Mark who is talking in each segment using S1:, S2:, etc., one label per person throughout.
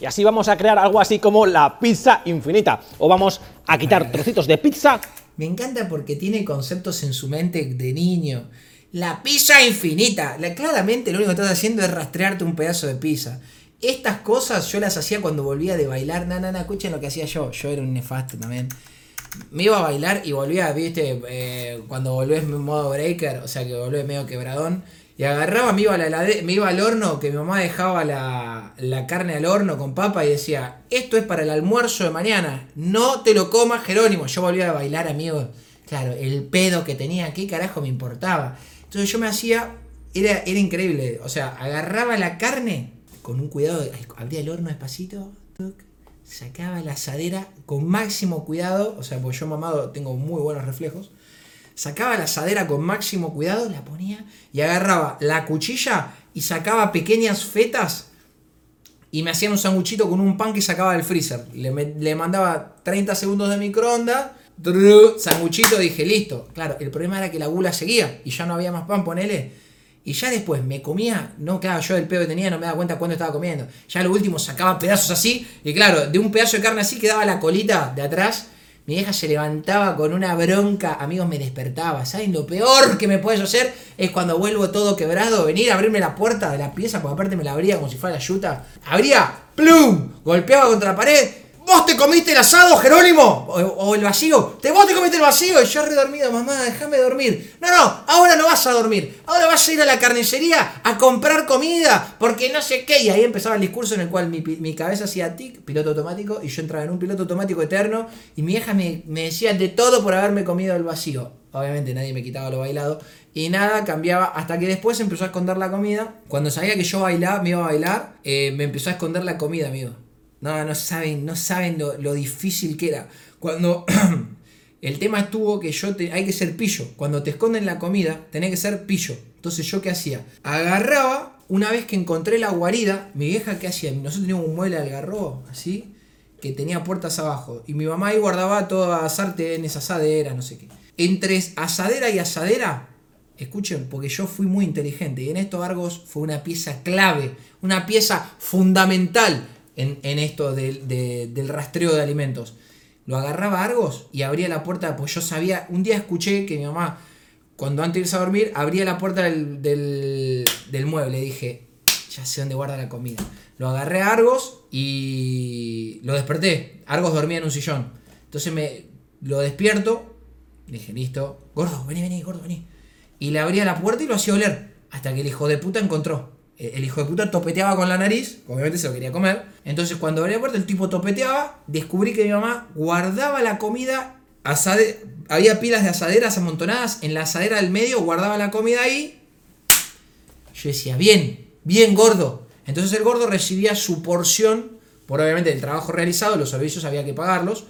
S1: Y así vamos a crear algo así como la pizza infinita. O vamos a quitar trocitos de pizza.
S2: Me encanta porque tiene conceptos en su mente de niño. La pizza infinita. La, claramente lo único que estás haciendo es rastrearte un pedazo de pizza. Estas cosas yo las hacía cuando volvía de bailar. Na, na, na, escuchen lo que hacía yo. Yo era un nefasto también. Me iba a bailar y volvía, viste, eh, cuando volvés en modo breaker, o sea que volvés medio quebradón. Y agarraba, me iba, la, me iba al horno, que mi mamá dejaba la, la, carne al horno con papa y decía, esto es para el almuerzo de mañana, no te lo comas Jerónimo. Yo volvía a bailar, amigo. Claro, el pedo que tenía, ¿qué carajo me importaba? Entonces yo me hacía, era, era increíble, o sea, agarraba la carne con un cuidado, abría el horno despacito, sacaba la asadera con máximo cuidado, o sea, porque yo mamado tengo muy buenos reflejos, sacaba la asadera con máximo cuidado, la ponía y agarraba la cuchilla y sacaba pequeñas fetas y me hacían un sanguchito con un pan que sacaba del freezer. Le, le mandaba 30 segundos de microondas, sanguchito, dije, listo. Claro, el problema era que la gula seguía y ya no había más pan, ponele. Y ya después me comía, no, claro, yo el pedo que tenía no me daba cuenta cuándo estaba comiendo. Ya lo último sacaba pedazos así, y claro, de un pedazo de carne así quedaba la colita de atrás. Mi vieja se levantaba con una bronca, amigos, me despertaba. ¿Saben? Lo peor que me puedes hacer es cuando vuelvo todo quebrado, venir a abrirme la puerta de la pieza, porque aparte me la abría como si fuera la yuta. Abría, ¡plum! Golpeaba contra la pared, ¿Vos te comiste el asado, Jerónimo? O, el vacío. ¿Te, vos te comiste el vacío y yo redormido, mamá, déjame dormir. No, no, ahora no vas a dormir. Ahora vas a ir a la carnicería a comprar comida porque no sé qué. Y ahí empezaba el discurso en el cual mi, cabeza hacía tic, piloto automático, y yo entraba en un piloto automático eterno. Y mi hija me, me decía de todo por haberme comido el vacío. Obviamente nadie me quitaba lo bailado. Y nada, cambiaba hasta que después empezó a esconder la comida. Cuando sabía que yo bailaba, me iba a bailar, eh, me empezó a esconder la comida, amigo. No, no saben, no saben lo, difícil que era. Cuando el tema estuvo que yo te, hay que ser pillo. Cuando te esconden la comida, tenés que ser pillo. Entonces yo qué hacía? Agarraba, una vez que encontré la guarida, mi vieja qué hacía? Nosotros teníamos un mueble algarrobo, así, que tenía puertas abajo. Y mi mamá ahí guardaba todas sartenes, asaderas, no sé qué. Entre asadera y asadera, escuchen, porque yo fui muy inteligente. Y en estos Argos fue una pieza clave, una pieza fundamental en, esto del rastreo de alimentos. Lo agarraba Argos y abría la puerta, pues yo sabía, un día escuché que mi mamá, cuando antes de irse a dormir, abría la puerta del, del, mueble. Dije, ya sé dónde guarda la comida. Lo agarré a Argos y lo desperté. Argos dormía en un sillón. Entonces me lo despierto. Dije, listo. Gordo, vení, vení, gordo, vení. Y le abría la puerta y lo hacía oler. Hasta que el hijo de puta encontró. Eh, el hijo de puta topeteaba con la nariz, obviamente se lo quería comer. Entonces cuando abría la puerta el tipo topeteaba, descubrí que mi mamá guardaba la comida, asade había pilas de asaderas amontonadas, en la asadera del medio guardaba la comida ahí. Yo decía, bien, bien gordo. Entonces el gordo recibía su porción, por obviamente el trabajo realizado, los servicios había que pagarlos.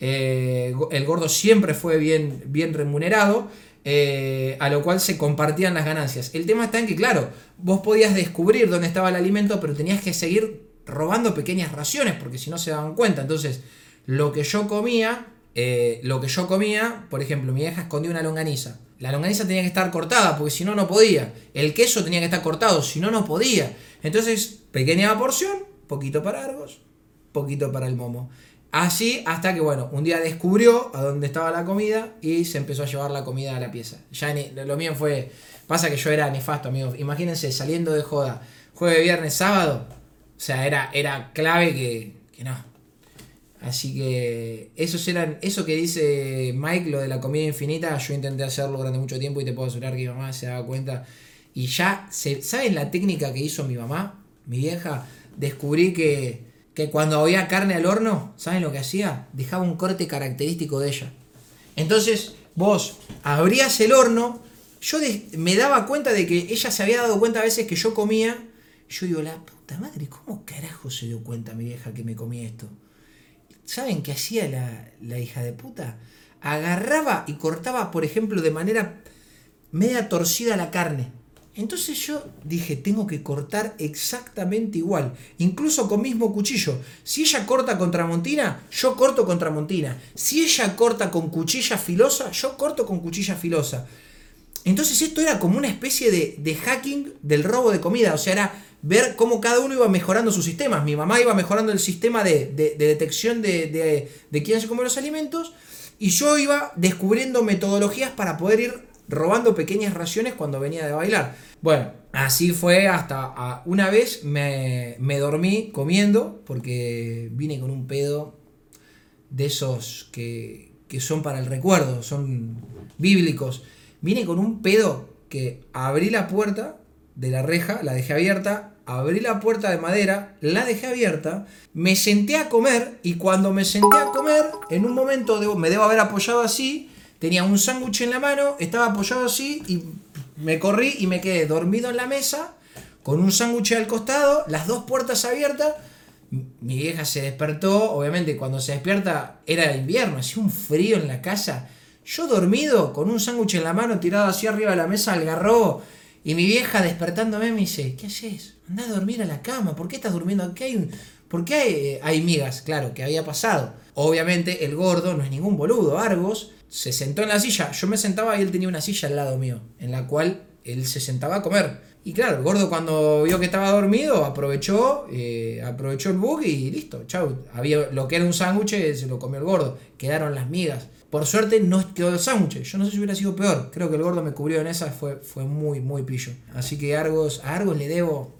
S2: Eh, el gordo siempre fue bien, bien remunerado. Eh, a lo cual se compartían las ganancias. El tema está en que, claro, vos podías descubrir dónde estaba el alimento, pero tenías que seguir robando pequeñas raciones, porque si no se daban cuenta. Entonces, lo que yo comía, eh, lo que yo comía, por ejemplo, mi hija escondió una longaniza. La longaniza tenía que estar cortada, porque si no, no podía. El queso tenía que estar cortado, si no, no podía. Entonces, pequeña porción, poquito para Argos, poquito para el momo. Así hasta que, bueno, un día descubrió a dónde estaba la comida y se empezó a llevar la comida a la pieza. Ya lo mío fue. Pasa que yo era nefasto, amigos. Imagínense saliendo de joda, jueves, viernes, sábado. O sea, era, era clave que, que no. Así que esos eran, eso que dice Mike, lo de la comida infinita, yo intenté hacerlo durante mucho tiempo y te puedo asegurar que mi mamá se daba cuenta. Y ya, se, ¿saben la técnica que hizo mi mamá? Mi vieja, descubrí que que cuando había carne al horno, ¿saben lo que hacía? Dejaba un corte característico de ella. Entonces, vos abrías el horno, yo me daba cuenta de que ella se había dado cuenta a veces que yo comía. Yo digo, la puta madre, ¿cómo carajo se dio cuenta mi vieja que me comía esto? ¿Saben qué hacía la, la hija de puta? Agarraba y cortaba, por ejemplo, de manera media torcida la carne entonces yo dije, tengo que cortar exactamente igual, incluso con mismo cuchillo. Si ella corta con tramontina, yo corto con tramontina. Si ella corta con cuchilla filosa, yo corto con cuchilla filosa. Entonces esto era como una especie de, hacking del robo de comida, o sea, era ver cómo cada uno iba mejorando sus sistemas. Mi mamá iba mejorando el sistema de, de- de detección de, de, de quién se come los alimentos y yo iba descubriendo metodologías para poder ir robando pequeñas raciones cuando venía de bailar. Bueno, así fue hasta una vez me, me dormí comiendo porque vine con un pedo de esos que, que son para el recuerdo, son bíblicos. Vine con un pedo que abrí la puerta de la reja, la dejé abierta, abrí la puerta de madera, la dejé abierta, me senté a comer y cuando me senté a comer, en un momento me debo haber apoyado así, tenía un sándwich en la mano, estaba apoyado así y me corrí y me quedé dormido en la mesa con un sándwich al costado, las dos puertas abiertas. Mi vieja se despertó, obviamente cuando se despierta era invierno, hacía un frío en la casa. Yo dormido, con un sándwich en la mano, tirado así arriba de la mesa al garrobo, y mi vieja despertándome me dice, ¿qué haces? Andá a dormir a la cama, ¿por qué estás durmiendo? ¿Por qué hay, por qué hay, eh, hay migas? Claro, que había pasado. Obviamente el gordo no es ningún boludo, Argos se sentó en la silla, yo me sentaba y él tenía una silla al lado mío, en la cual él se sentaba a comer. Y claro, el gordo cuando vio que estaba dormido, aprovechó, eh, aprovechó el bug y listo, chau. Había lo que era un sándwich, eh, se lo comió el gordo. Quedaron las migas. Por suerte no quedó el sándwich. Yo no sé si hubiera sido peor. Creo que el gordo me cubrió en esa, fue, fue muy, muy pillo. Así que Argos, a Argos le debo.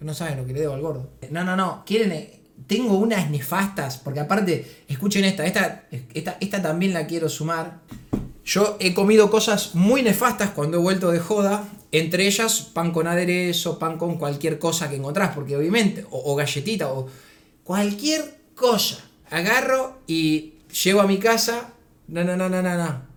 S2: No saben lo que le debo al gordo. No, no, no. Quieren. Tengo unas nefastas. Porque aparte, escuchen esta. Esta, esta, esta también la quiero sumar. Yo he comido cosas muy nefastas cuando he vuelto de joda. Entre ellas, pan con aderezo, pan con cualquier cosa que encontrás. Porque obviamente, o, o galletita, o cualquier cosa. Agarro y llego a mi casa. No, no, no, no, no, no.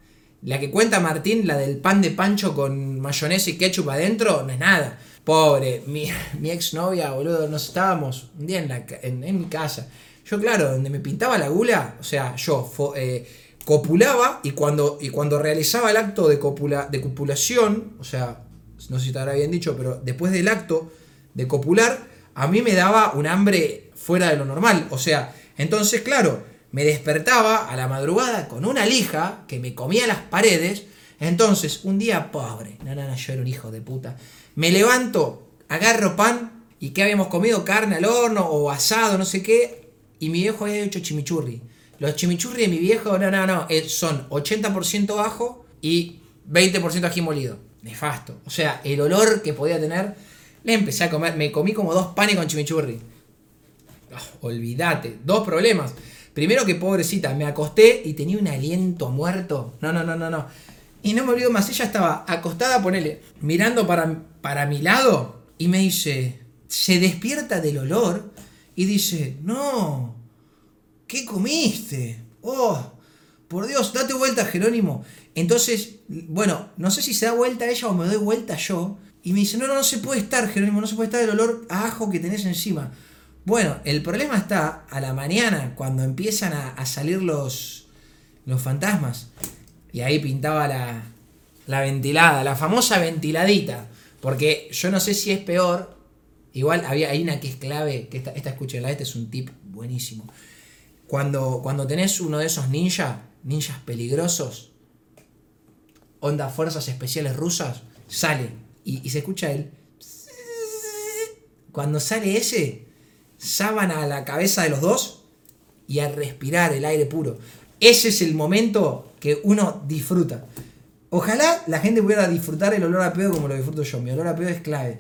S2: La que cuenta Martín, la del pan de pancho con mayonesa y ketchup adentro, no es nada. Pobre, mi, mi exnovia, boludo, nos estábamos un día en, la en, en mi casa. Yo, claro, donde me pintaba la gula, o sea, yo eh, copulaba y cuando, y cuando realizaba el acto de, copula, de copulación, o sea, no sé si te habrá bien dicho, pero después del acto de copular, a mí me daba un hambre fuera de lo normal. O sea, entonces, claro, me despertaba a la madrugada con una lija que me comía las paredes. Entonces, un día pobre, no, no, no, yo era un hijo de puta. Me levanto, agarro pan y que habíamos comido carne al horno o asado, no sé qué, y mi viejo había hecho chimichurri. Los chimichurri de mi viejo, no, no, no, eh, son 80% ajo y 20% ají molido. Nefasto. O sea, el olor que podía tener, le empecé a comer, me comí como dos panes con chimichurri. Ah, olvídate, dos problemas. Primero que pobrecita, me acosté y tenía un aliento muerto. No, no, no, no, no. Y no me olvido más, ella estaba acostada, ponele, mirando para, para mi lado y me dice, se despierta del olor y dice, no, ¿qué comiste? Oh, por Dios, date vuelta, Jerónimo. Entonces, bueno, no sé si se da vuelta ella o me doy vuelta yo. Y me dice, no, no, no se puede estar, Jerónimo, no se puede estar el olor a ajo que tenés encima. Bueno, el problema está a la mañana, cuando empiezan a, a salir los, los fantasmas. Y ahí pintaba la, la ventilada, la famosa ventiladita. Porque yo no sé si es peor. Igual había, hay una que es clave, que esta, esta escúchenla, este es un tip buenísimo. Cuando, cuando tenés uno de esos ninjas, ninjas peligrosos, onda fuerzas especiales rusas, sale y, se escucha el... Cuando sale ese, sábana a la cabeza de los dos y a respirar el aire puro. Ese es el momento que uno disfruta. Ojalá la gente pudiera disfrutar el olor a pedo como lo disfruto yo. Mi olor a pedo es clave.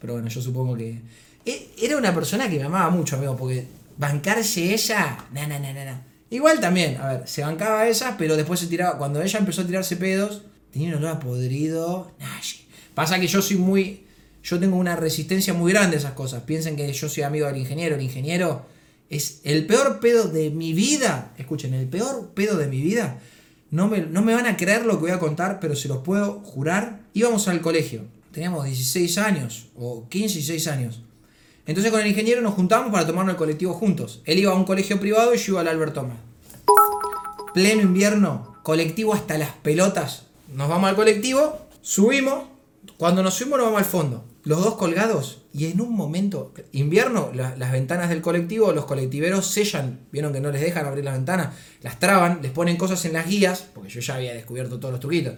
S2: Pero bueno, yo supongo que. E- Era una persona que me amaba mucho, amigo, porque bancarse ella. Na, na, na, na. Igual también, a ver, se bancaba esa, pero después se tiraba. Cuando ella empezó a tirarse pedos, tenía un olor a podrido. Nashi. Pasa que yo soy muy. Yo tengo una resistencia muy grande a esas cosas. Piensen que yo soy amigo del ingeniero. El ingeniero es el peor pedo de mi vida. Escuchen, el peor pedo de mi vida. No me, no me van a creer lo que voy a contar, pero se los puedo jurar. Íbamos al colegio. Teníamos 16 años, o 15 y 16 años. Entonces con el ingeniero nos juntábamos para tomarnos el colectivo juntos. Él iba a un colegio privado y yo iba al Albert Thomas. Pleno invierno, colectivo hasta las pelotas. Nos vamos al colectivo, subimos. Cuando nos subimos nos vamos al fondo. Los dos colgados. Y en un momento, invierno, la- las ventanas del colectivo, los colectiveros sellan. Vieron que no les dejan abrir las ventanas. Las traban, les ponen cosas en las guías. Porque yo ya había descubierto todos los truquitos.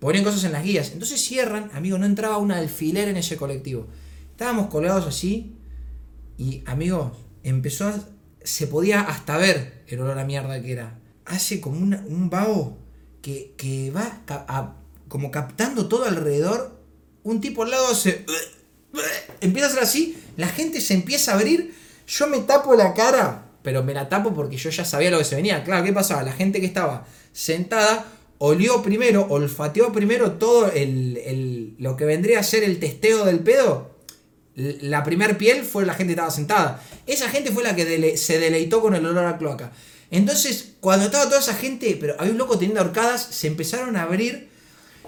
S2: Ponen cosas en las guías. Entonces cierran. Amigo, no entraba un alfiler en ese colectivo. Estábamos colgados así y, amigos, empezó a, se podía hasta ver el olor a mierda que era. Hace como un vaho que, que va como captando todo alrededor. Un tipo al lado hace... Empieza a hacer así, la gente se empieza a abrir, yo me tapo la cara, pero me la tapo porque yo ya sabía lo que se venía. Claro, ¿qué pasaba? La gente que estaba sentada olió primero, olfateó primero todo el, el- lo que vendría a ser el testeo del pedo. La primer piel fue la gente que estaba sentada. Esa gente fue la que se deleitó con el olor a cloaca. Entonces, cuando estaba toda esa gente, pero había un loco teniendo horcadas, se empezaron a abrir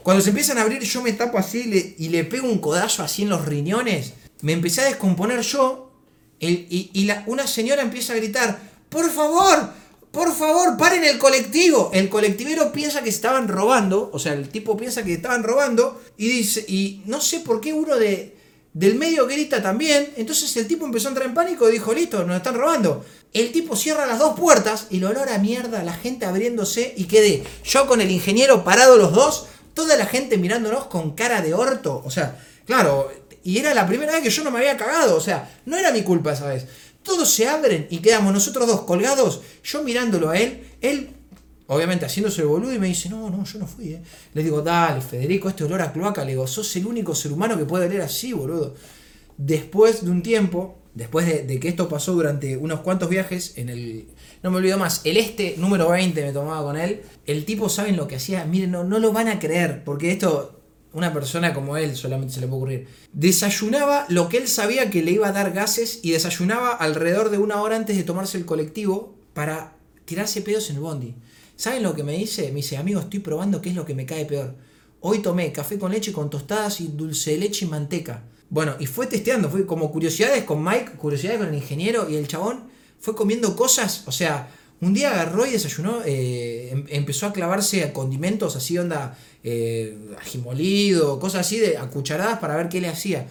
S2: cuando se empiezan a abrir, yo me tapo así y le, pego un codazo así en los riñones. Me empecé a descomponer yo. y una señora empieza a gritar: ¡Por favor! ¡Por favor! ¡Paren el colectivo! El colectivero piensa que estaban robando. O sea, el tipo piensa que estaban robando. Y dice: Y no sé por qué uno de, del medio grita también. Entonces el tipo empezó a entrar en pánico y dijo: Listo, nos están robando. El tipo cierra las dos puertas y el olor a mierda, la gente abriéndose y quedé yo con el ingeniero parado los dos, toda la gente mirándonos con cara de orto. O sea, claro, y era la primera vez que yo no me había cagado. O sea, no era mi culpa esa vez. Todos se abren y quedamos nosotros dos colgados, yo mirándolo a él, él obviamente haciéndose el boludo y me dice, no, no, yo no fui, eh. Le digo, dale, Federico, este olor a cloaca, le digo, sos el único ser humano que puede oler así, boludo. Después de un tiempo, después de, de que esto pasó durante unos cuantos viajes, en el, no me olvido más, el este número 20 me tomaba con él, el tipo, ¿saben lo que hacía? Miren, no, no lo van a creer, porque esto, una persona como él solamente se le puede ocurrir. Desayunaba lo que él sabía que le iba a dar gases y desayunaba alrededor de una hora antes de tomarse el colectivo para tirarse pedos en el bondi. ¿Saben lo que me dice? Me dice, amigo, estoy probando qué es lo que me cae peor. Hoy tomé café con leche con tostadas y dulce de leche y manteca. Bueno, y fue testeando, fue como curiosidades con Mike, curiosidades con el ingeniero y el chabón fue comiendo cosas, o sea, un día agarró y desayunó, eh, em- empezó a clavarse a condimentos así, onda, eh, ají molido, cosas así, de, a cucharadas para ver qué le hacía.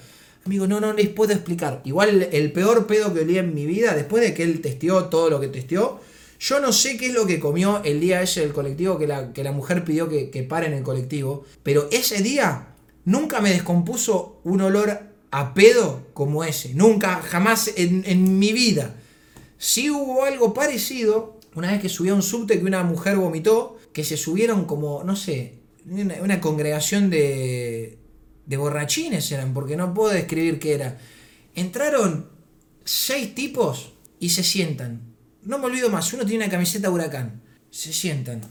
S2: Amigo, no, no les puedo explicar. Igual el, el peor pedo que olía en mi vida, después de que él testeó todo lo que testeó, yo no sé qué es lo que comió el día ese del colectivo, que la, que la mujer pidió que, que pare en el colectivo, pero ese día nunca me descompuso un olor a pedo como ese. Nunca, jamás en, en mi vida. Sí hubo algo parecido una vez que subí a un subte que una mujer vomitó, que se subieron como, no sé, una, una congregación de, de borrachines eran, porque no puedo describir qué era. Entraron seis tipos y se sientan. No me olvido más, uno tiene una camiseta huracán. Se sientan.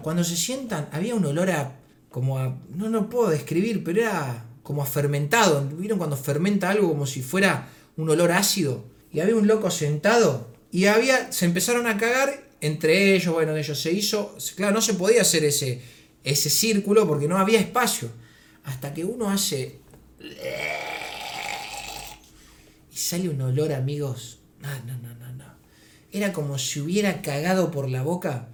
S2: Cuando se sientan, había un olor a. como a. no no puedo describir, pero era como a fermentado. ¿Vieron cuando fermenta algo como si fuera un olor ácido? Y había un loco sentado. Y había. se empezaron a cagar entre ellos, bueno, ellos se hizo. Claro, no se podía hacer ese, ese círculo porque no había espacio. Hasta que uno hace. Y sale un olor, amigos. No, no, no, no, no. Era como si hubiera cagado por la boca,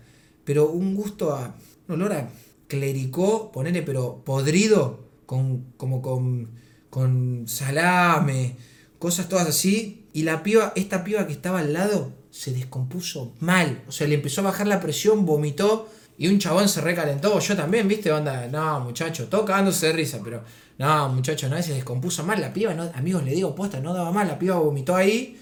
S2: pero un gusto a. un olor a clericó, ponele, pero podrido, con, como con, con salame, cosas todas así. Y la piba, esta piba que estaba al lado, se descompuso mal. O sea, le empezó a bajar la presión, vomitó. Y un chabón se recalentó. Yo también, ¿viste? Onda, no, muchacho, todo cagándose de risa, pero no, muchacho, no, se descompuso mal. La piba, no, amigos, le digo posta, no daba mal. La piba vomitó ahí.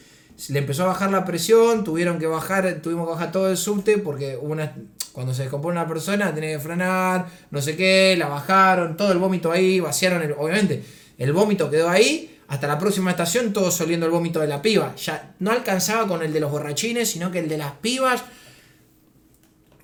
S2: Le empezó a bajar la presión, tuvieron que bajar, tuvimos que bajar todo el subte porque una, cuando se descompone una persona tiene que frenar, no sé qué, la bajaron, todo el vómito ahí, vaciaron, el, obviamente, el vómito quedó ahí, hasta la próxima estación todos oliendo el vómito de la piba. Ya no alcanzaba con el de los borrachines, sino que el de las pibas.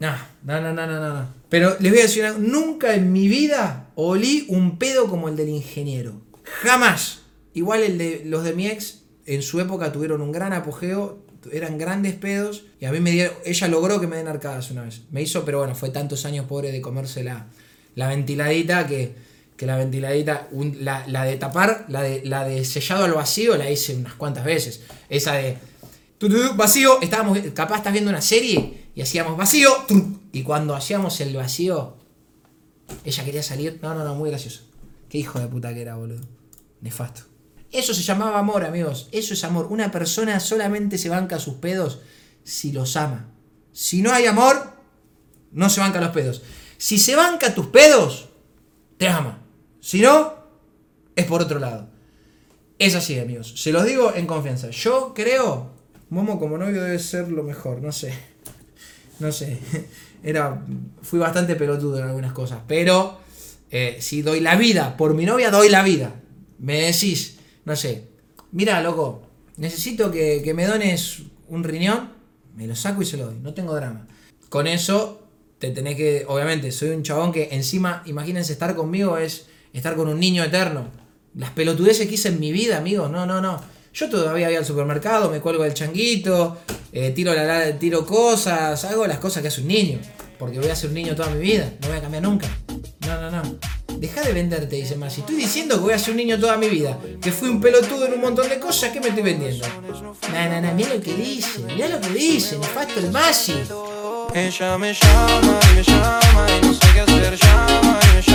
S2: No, no, no, no, no, no. Pero les voy a decir nunca en mi vida olí un pedo como el del ingeniero. Jamás. Igual el de los de mi ex en su época tuvieron un gran apogeo, eran grandes pedos y a mí me dieron, ella logró que me den arcadas una vez. Me hizo, pero bueno, fue tantos años pobre de comerse la, la ventiladita que, que la ventiladita, la, la de tapar, la de, la de sellado al vacío la hice unas cuantas veces. Esa de tu, vacío, estábamos, capaz estás viendo una serie y hacíamos vacío, y cuando hacíamos el vacío, ella quería salir. No, no, no, muy gracioso. Qué hijo de puta que era, boludo. Nefasto. Eso se llamaba amor, amigos. Eso es amor. Una persona solamente se banca sus pedos si los ama. Si no hay amor, no se banca los pedos. Si se banca tus pedos, te ama. Si no, es por otro lado. Es así, amigos. Se los digo en confianza. Yo creo, Momo como novio debe ser lo mejor, no sé. No sé. Era, fui bastante pelotudo en algunas cosas, pero eh, si doy la vida por mi novia, doy la vida. Me decís, no sé, mira, loco, necesito que, que me dones un riñón, me lo saco y se lo doy, no tengo drama. Con eso te tenés que, obviamente, soy un chabón que encima, imagínense, estar conmigo es estar con un niño eterno. Las pelotudeces que hice en mi vida, amigos, no, no, no. Yo todavía voy al supermercado, me cuelgo del changuito, eh, tiro, la, tiro cosas, hago las cosas que hace un niño. Porque voy a ser un niño toda mi vida, no voy a cambiar nunca. No, no, no. Deja de venderte, dice más. Si estoy diciendo que voy a ser un niño toda mi vida, que fui un pelotudo en un montón de cosas, ¿qué me estoy vendiendo? No, no, no, mira lo que dice, mira lo que dice, nefasto el Masi.
S3: Ella me llama y me llama y no sé qué hacer, llama y me llama